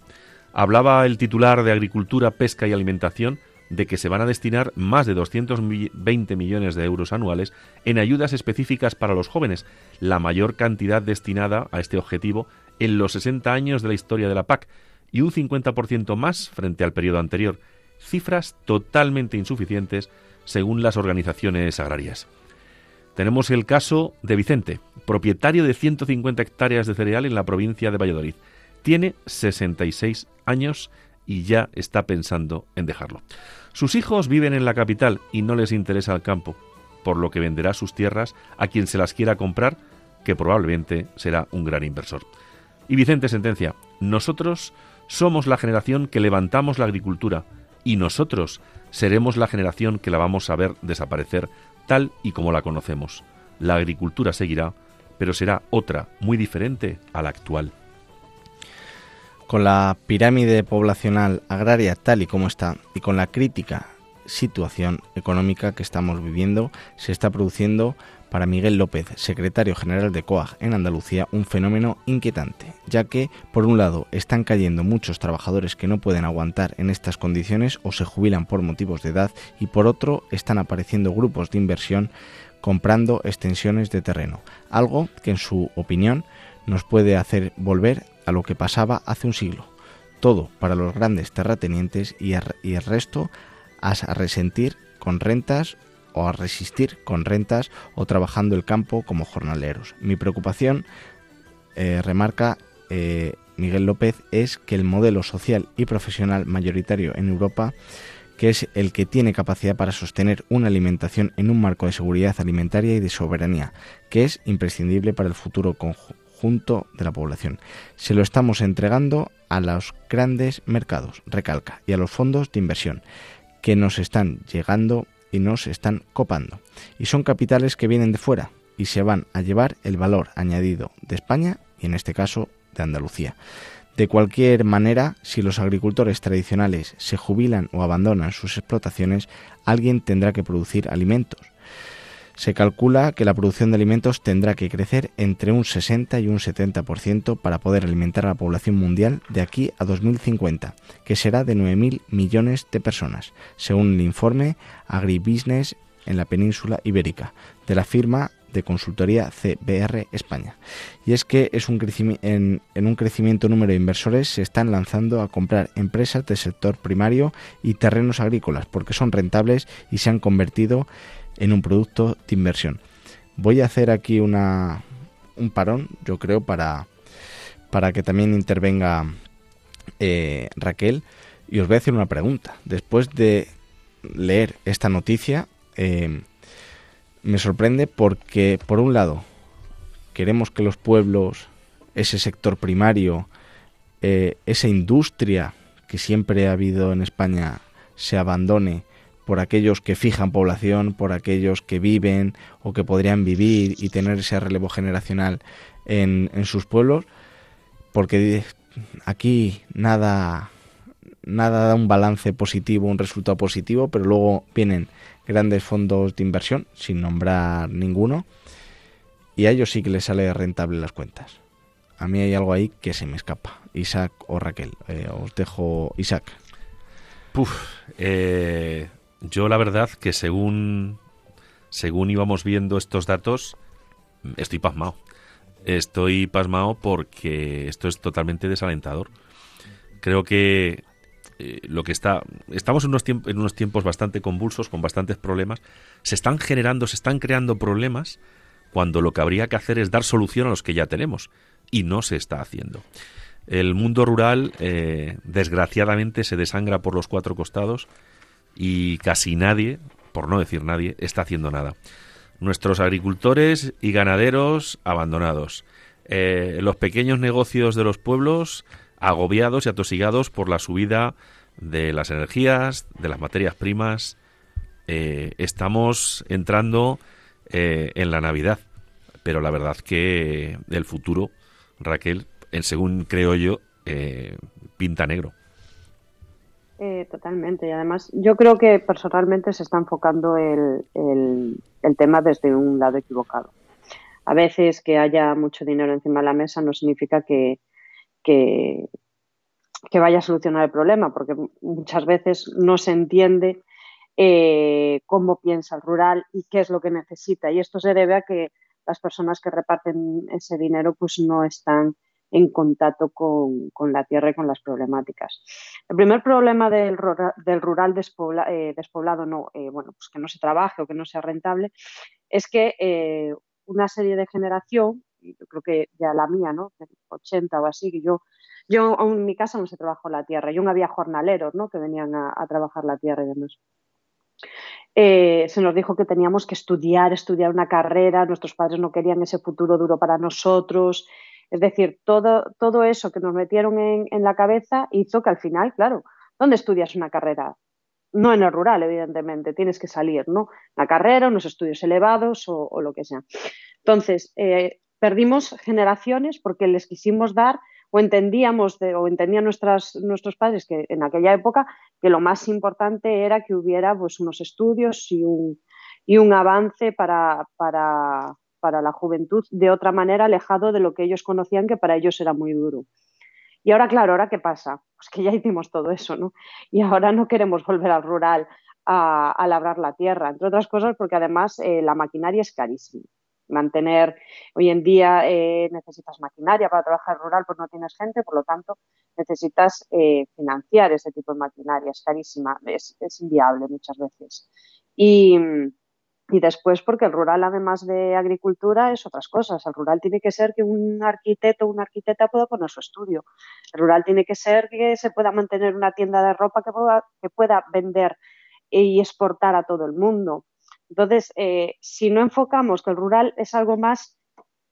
Hablaba el titular de Agricultura, Pesca y Alimentación de que se van a destinar más de 220 millones de euros anuales en ayudas específicas para los jóvenes, la mayor cantidad destinada a este objetivo en los 60 años de la historia de la PAC y un 50% más frente al periodo anterior, cifras totalmente insuficientes según las organizaciones agrarias. Tenemos el caso de Vicente, propietario de 150 hectáreas de cereal en la provincia de Valladolid. Tiene 66 años y ya está pensando en dejarlo. Sus hijos viven en la capital y no les interesa el campo, por lo que venderá sus tierras a quien se las quiera comprar, que probablemente será un gran inversor. Y Vicente sentencia, nosotros somos la generación que levantamos la agricultura y nosotros seremos la generación que la vamos a ver desaparecer tal y como la conocemos. La agricultura seguirá, pero será otra, muy diferente a la actual. Con la pirámide poblacional agraria tal y como está y con la crítica situación económica que estamos viviendo, se está produciendo para Miguel López, secretario general de COAG en Andalucía, un fenómeno inquietante, ya que, por un lado, están cayendo muchos trabajadores que no pueden aguantar en estas condiciones o se jubilan por motivos de edad, y por otro, están apareciendo grupos de inversión comprando extensiones de terreno, algo que en su opinión nos puede hacer volver a lo que pasaba hace un siglo. Todo para los grandes terratenientes y, el resto a resentir con rentas o a resistir con rentas o trabajando el campo como jornaleros. Mi preocupación, eh, remarca eh, Miguel López, es que el modelo social y profesional mayoritario en Europa que es el que tiene capacidad para sostener una alimentación en un marco de seguridad alimentaria y de soberanía, que es imprescindible para el futuro conjunto de la población. Se lo estamos entregando a los grandes mercados, recalca, y a los fondos de inversión, que nos están llegando y nos están copando. Y son capitales que vienen de fuera y se van a llevar el valor añadido de España y en este caso de Andalucía. De cualquier manera, si los agricultores tradicionales se jubilan o abandonan sus explotaciones, alguien tendrá que producir alimentos. Se calcula que la producción de alimentos tendrá que crecer entre un 60 y un 70% para poder alimentar a la población mundial de aquí a 2050, que será de 9.000 millones de personas, según el informe Agribusiness en la península ibérica de la firma de consultoría CBR España. Y es que es un en, en, un crecimiento número de inversores se están lanzando a comprar empresas del sector primario y terrenos agrícolas porque son rentables y se han convertido en un producto de inversión. Voy a hacer aquí una, un parón, yo creo, para, para que también intervenga eh, Raquel. Y os voy a hacer una pregunta. Después de leer esta noticia, eh, me sorprende porque, por un lado, queremos que los pueblos, ese sector primario, eh, esa industria que siempre ha habido en España, se abandone por aquellos que fijan población, por aquellos que viven o que podrían vivir y tener ese relevo generacional en, sus pueblos, porque aquí nada, nada da un balance positivo, un resultado positivo, pero luego vienen grandes fondos de inversión, sin nombrar ninguno, y a ellos sí que les sale rentable las cuentas. A mí hay algo ahí que se me escapa. Isaac o Raquel. Eh, os dejo Isaac. Puf, eh, yo la verdad que según, según íbamos viendo estos datos, estoy pasmado. Estoy pasmado porque esto es totalmente desalentador. Creo que eh, lo que está estamos en unos, tiempos, en unos tiempos bastante convulsos con bastantes problemas se están generando se están creando problemas cuando lo que habría que hacer es dar solución a los que ya tenemos y no se está haciendo el mundo rural eh, desgraciadamente se desangra por los cuatro costados y casi nadie, por no decir nadie, está haciendo nada. Nuestros agricultores y ganaderos abandonados. Eh, los pequeños negocios de los pueblos agobiados y atosigados por la subida de las energías, de las materias primas. Eh, estamos entrando eh, en la Navidad, pero la verdad que el futuro, Raquel, según creo yo, pinta negro. Eh, totalmente. Y además, yo creo que personalmente se está enfocando el, el, tema desde un lado equivocado. A veces que haya mucho dinero encima de la mesa no significa que, que, vaya a solucionar el problema, porque muchas veces no se entiende eh, cómo piensa el rural y qué es lo que necesita. Y esto se debe a que las personas que reparten ese dinero pues no están en contacto con, la tierra y con las problemáticas. El primer problema del, rural eh, despoblado, no, eh, bueno, pues que no se trabaje o que no sea rentable, es que eh, una serie de generación, yo creo que ya la mía, ¿no? 80 o así, que yo, yo en mi casa no se trabajó la tierra, yo no había jornaleros, ¿no? Que venían a, trabajar la tierra y demás. se nos dijo que teníamos que estudiar, estudiar una carrera, nuestros padres no querían ese futuro duro para nosotros, es decir, todo, todo eso que nos metieron en, la cabeza hizo que al final, claro, ¿dónde estudias una carrera? No en el rural, evidentemente, tienes que salir, ¿no? La carrera, unos estudios elevados o, lo que sea. Entonces, eh, perdimos generaciones porque les quisimos dar o entendíamos o entendían nuestros padres que en aquella época que lo más importante era que hubiera pues, unos estudios y un, y un avance para, para, para la juventud de otra manera, alejado de lo que ellos conocían, que para ellos era muy duro. Y ahora, claro, ¿ahora qué pasa? Pues que ya hicimos todo eso, ¿no? Y ahora no queremos volver al rural a, labrar la tierra, entre otras cosas porque además eh, la maquinaria es carísima. Mantener, hoy en día eh, necesitas maquinaria para trabajar rural, pues no tienes gente, por lo tanto necesitas eh, financiar ese tipo de maquinaria, es carísima, es, es inviable muchas veces. Y, y después porque el rural, además de agricultura, es otras cosas. El rural tiene que ser que un arquitecto o una arquitecta pueda poner su estudio. El rural tiene que ser que se pueda mantener una tienda de ropa que pueda, que pueda vender y exportar a todo el mundo. Entonces, eh, si no enfocamos que el rural es algo más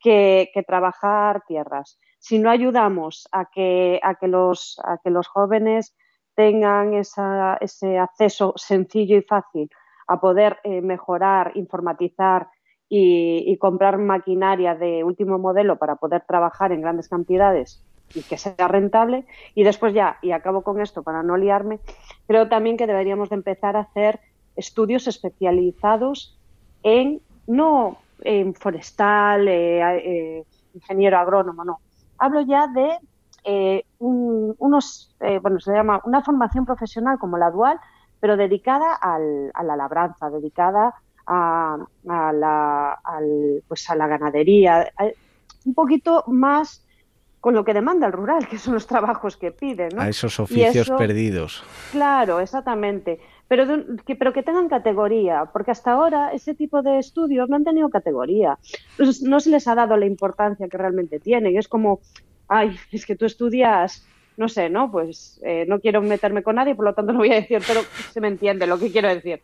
que, trabajar tierras, si no ayudamos a que, a que, los, a que los jóvenes tengan ese acceso sencillo y fácil a poder eh, mejorar, informatizar y, comprar maquinaria de último modelo para poder trabajar en grandes cantidades y que sea rentable. Y después ya, y acabo con esto para no liarme, creo también que deberíamos de empezar a hacer estudios especializados en, no en forestal, eh, eh, ingeniero agrónomo, no. Hablo ya de unos, bueno, se llama una formación profesional como la dual, pero dedicada al, a la labranza, dedicada a, la, pues a la ganadería, un poquito más con lo que demanda el rural, que son los trabajos que piden. A esos oficios perdidos. Claro, exactamente. Pero, que, pero que tengan categoría, porque hasta ahora ese tipo de estudios no han tenido categoría. no se les ha dado la importancia que realmente tienen. Es como, ay, es que tú estudias no sé, ¿no? Pues eh, no quiero meterme con nadie, por lo tanto [LAUGHS] no voy a decir, pero se me entiende lo que quiero decir.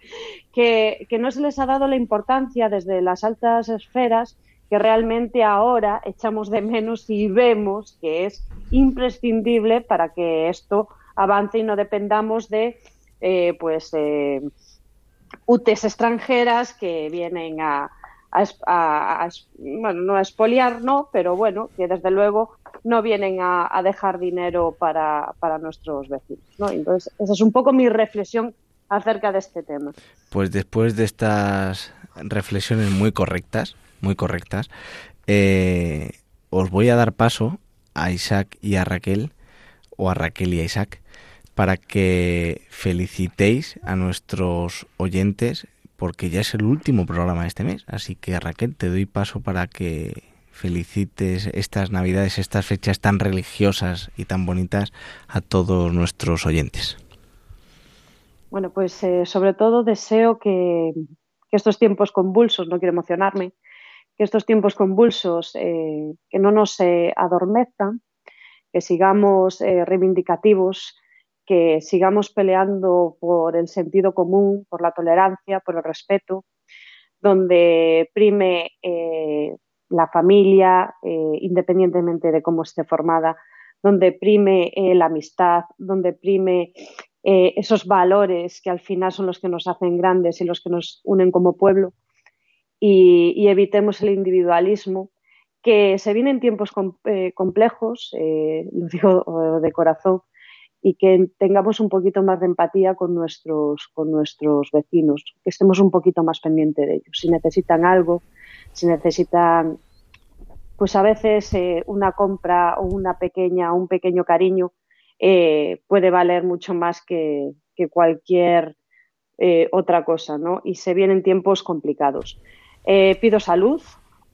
Que, que no se les ha dado la importancia desde las altas esferas que realmente ahora echamos de menos y vemos que es imprescindible para que esto avance y no dependamos de eh, pues eh, UTES extranjeras que vienen a, a, bueno, no a expoliar, no, pero bueno, que desde luego no vienen a, dejar dinero para, para, nuestros vecinos. ¿no? Entonces, esa es un poco mi reflexión acerca de este tema. Pues después de estas reflexiones muy correctas, muy correctas, eh, os voy a dar paso a Isaac y a Raquel, o a Raquel y a Isaac, para que felicitéis a nuestros oyentes porque ya es el último programa de este mes. Así que Raquel, te doy paso para que felicites estas Navidades, estas fechas tan religiosas y tan bonitas a todos nuestros oyentes. Bueno, pues eh, sobre todo deseo que, estos tiempos convulsos, no quiero emocionarme, que estos tiempos convulsos eh, que no nos eh, adormezcan, que sigamos reivindicativos, que sigamos peleando por el sentido común, por la tolerancia, por el respeto, donde prime eh, la familia, eh, independientemente de cómo esté formada, donde prime eh, la amistad, donde prime esos valores que al final son los que nos hacen grandes y los que nos unen como pueblo, y, evitemos el individualismo, que se vienen tiempos complejos, lo digo [LAUGHS] de corazón, y que tengamos un poquito más de empatía con nuestros, con nuestros vecinos, que estemos un poquito más pendientes de ellos. Si necesitan algo, si necesitan, pues a veces eh, una compra o una pequeña, un pequeño cariño eh, puede valer mucho más que, cualquier eh, otra cosa, ¿no? Y se vienen tiempos complicados. pido salud,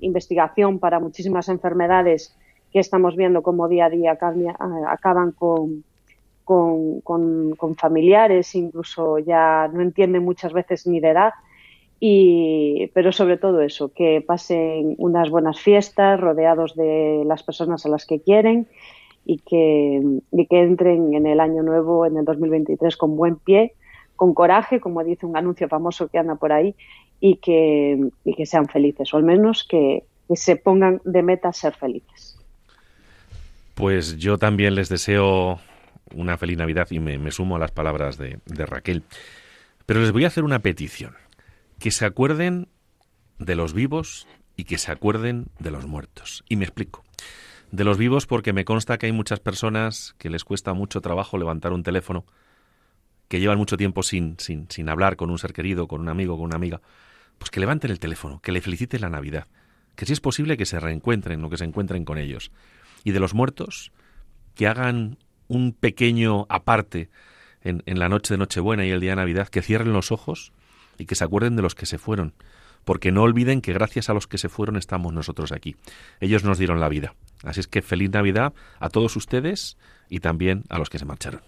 investigación para muchísimas enfermedades que estamos viendo como día a día acaban con con, con, familiares, incluso ya no entienden muchas veces ni de edad. Y, pero sobre todo eso, que pasen unas buenas fiestas rodeados de las personas a las que quieren y que, y que entren en el año nuevo, en el 2023, con buen pie, con coraje, como dice un anuncio famoso que anda por ahí, y que, y que sean felices, o al menos que, que se pongan de meta ser felices. Pues yo también les deseo una feliz Navidad y me, sumo a las palabras de, de Raquel. Pero les voy a hacer una petición. Que se acuerden de los vivos y que se acuerden de los muertos. Y me explico. De los vivos porque me consta que hay muchas personas que les cuesta mucho trabajo levantar un teléfono, que llevan mucho tiempo sin, sin, sin hablar con un ser querido, con un amigo, con una amiga. Pues que levanten el teléfono, que le feliciten la Navidad. Que si es posible que se reencuentren o que se encuentren con ellos. Y de los muertos, que hagan un pequeño aparte en, en la noche de Nochebuena y el día de Navidad, que cierren los ojos y que se acuerden de los que se fueron, porque no olviden que gracias a los que se fueron estamos nosotros aquí. Ellos nos dieron la vida. Así es que feliz Navidad a todos ustedes y también a los que se marcharon.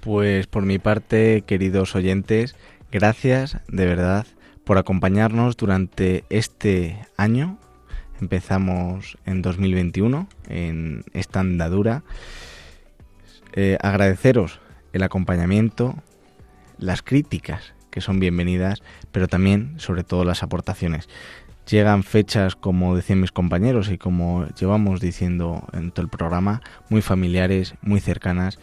Pues por mi parte, queridos oyentes, gracias de verdad por acompañarnos durante este año. Empezamos en 2021, en esta andadura. Eh, agradeceros el acompañamiento, las críticas que son bienvenidas, pero también, sobre todo, las aportaciones. Llegan fechas, como decían mis compañeros y como llevamos diciendo en todo el programa, muy familiares, muy cercanas.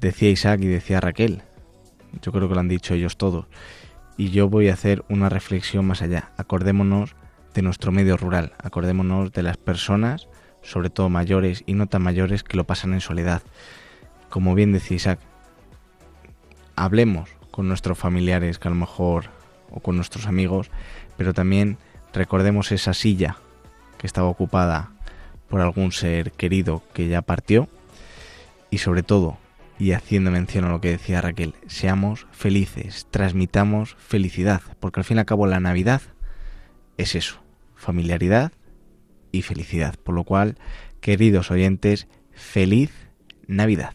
Decía Isaac y decía Raquel, yo creo que lo han dicho ellos todos, y yo voy a hacer una reflexión más allá. Acordémonos de nuestro medio rural, acordémonos de las personas, sobre todo mayores y no tan mayores, que lo pasan en soledad. Como bien decía Isaac, hablemos con nuestros familiares que a lo mejor o con nuestros amigos, pero también recordemos esa silla que estaba ocupada por algún ser querido que ya partió y sobre todo, y haciendo mención a lo que decía Raquel, seamos felices, transmitamos felicidad, porque al fin y al cabo la Navidad es eso, familiaridad y felicidad, por lo cual, queridos oyentes, feliz Navidad.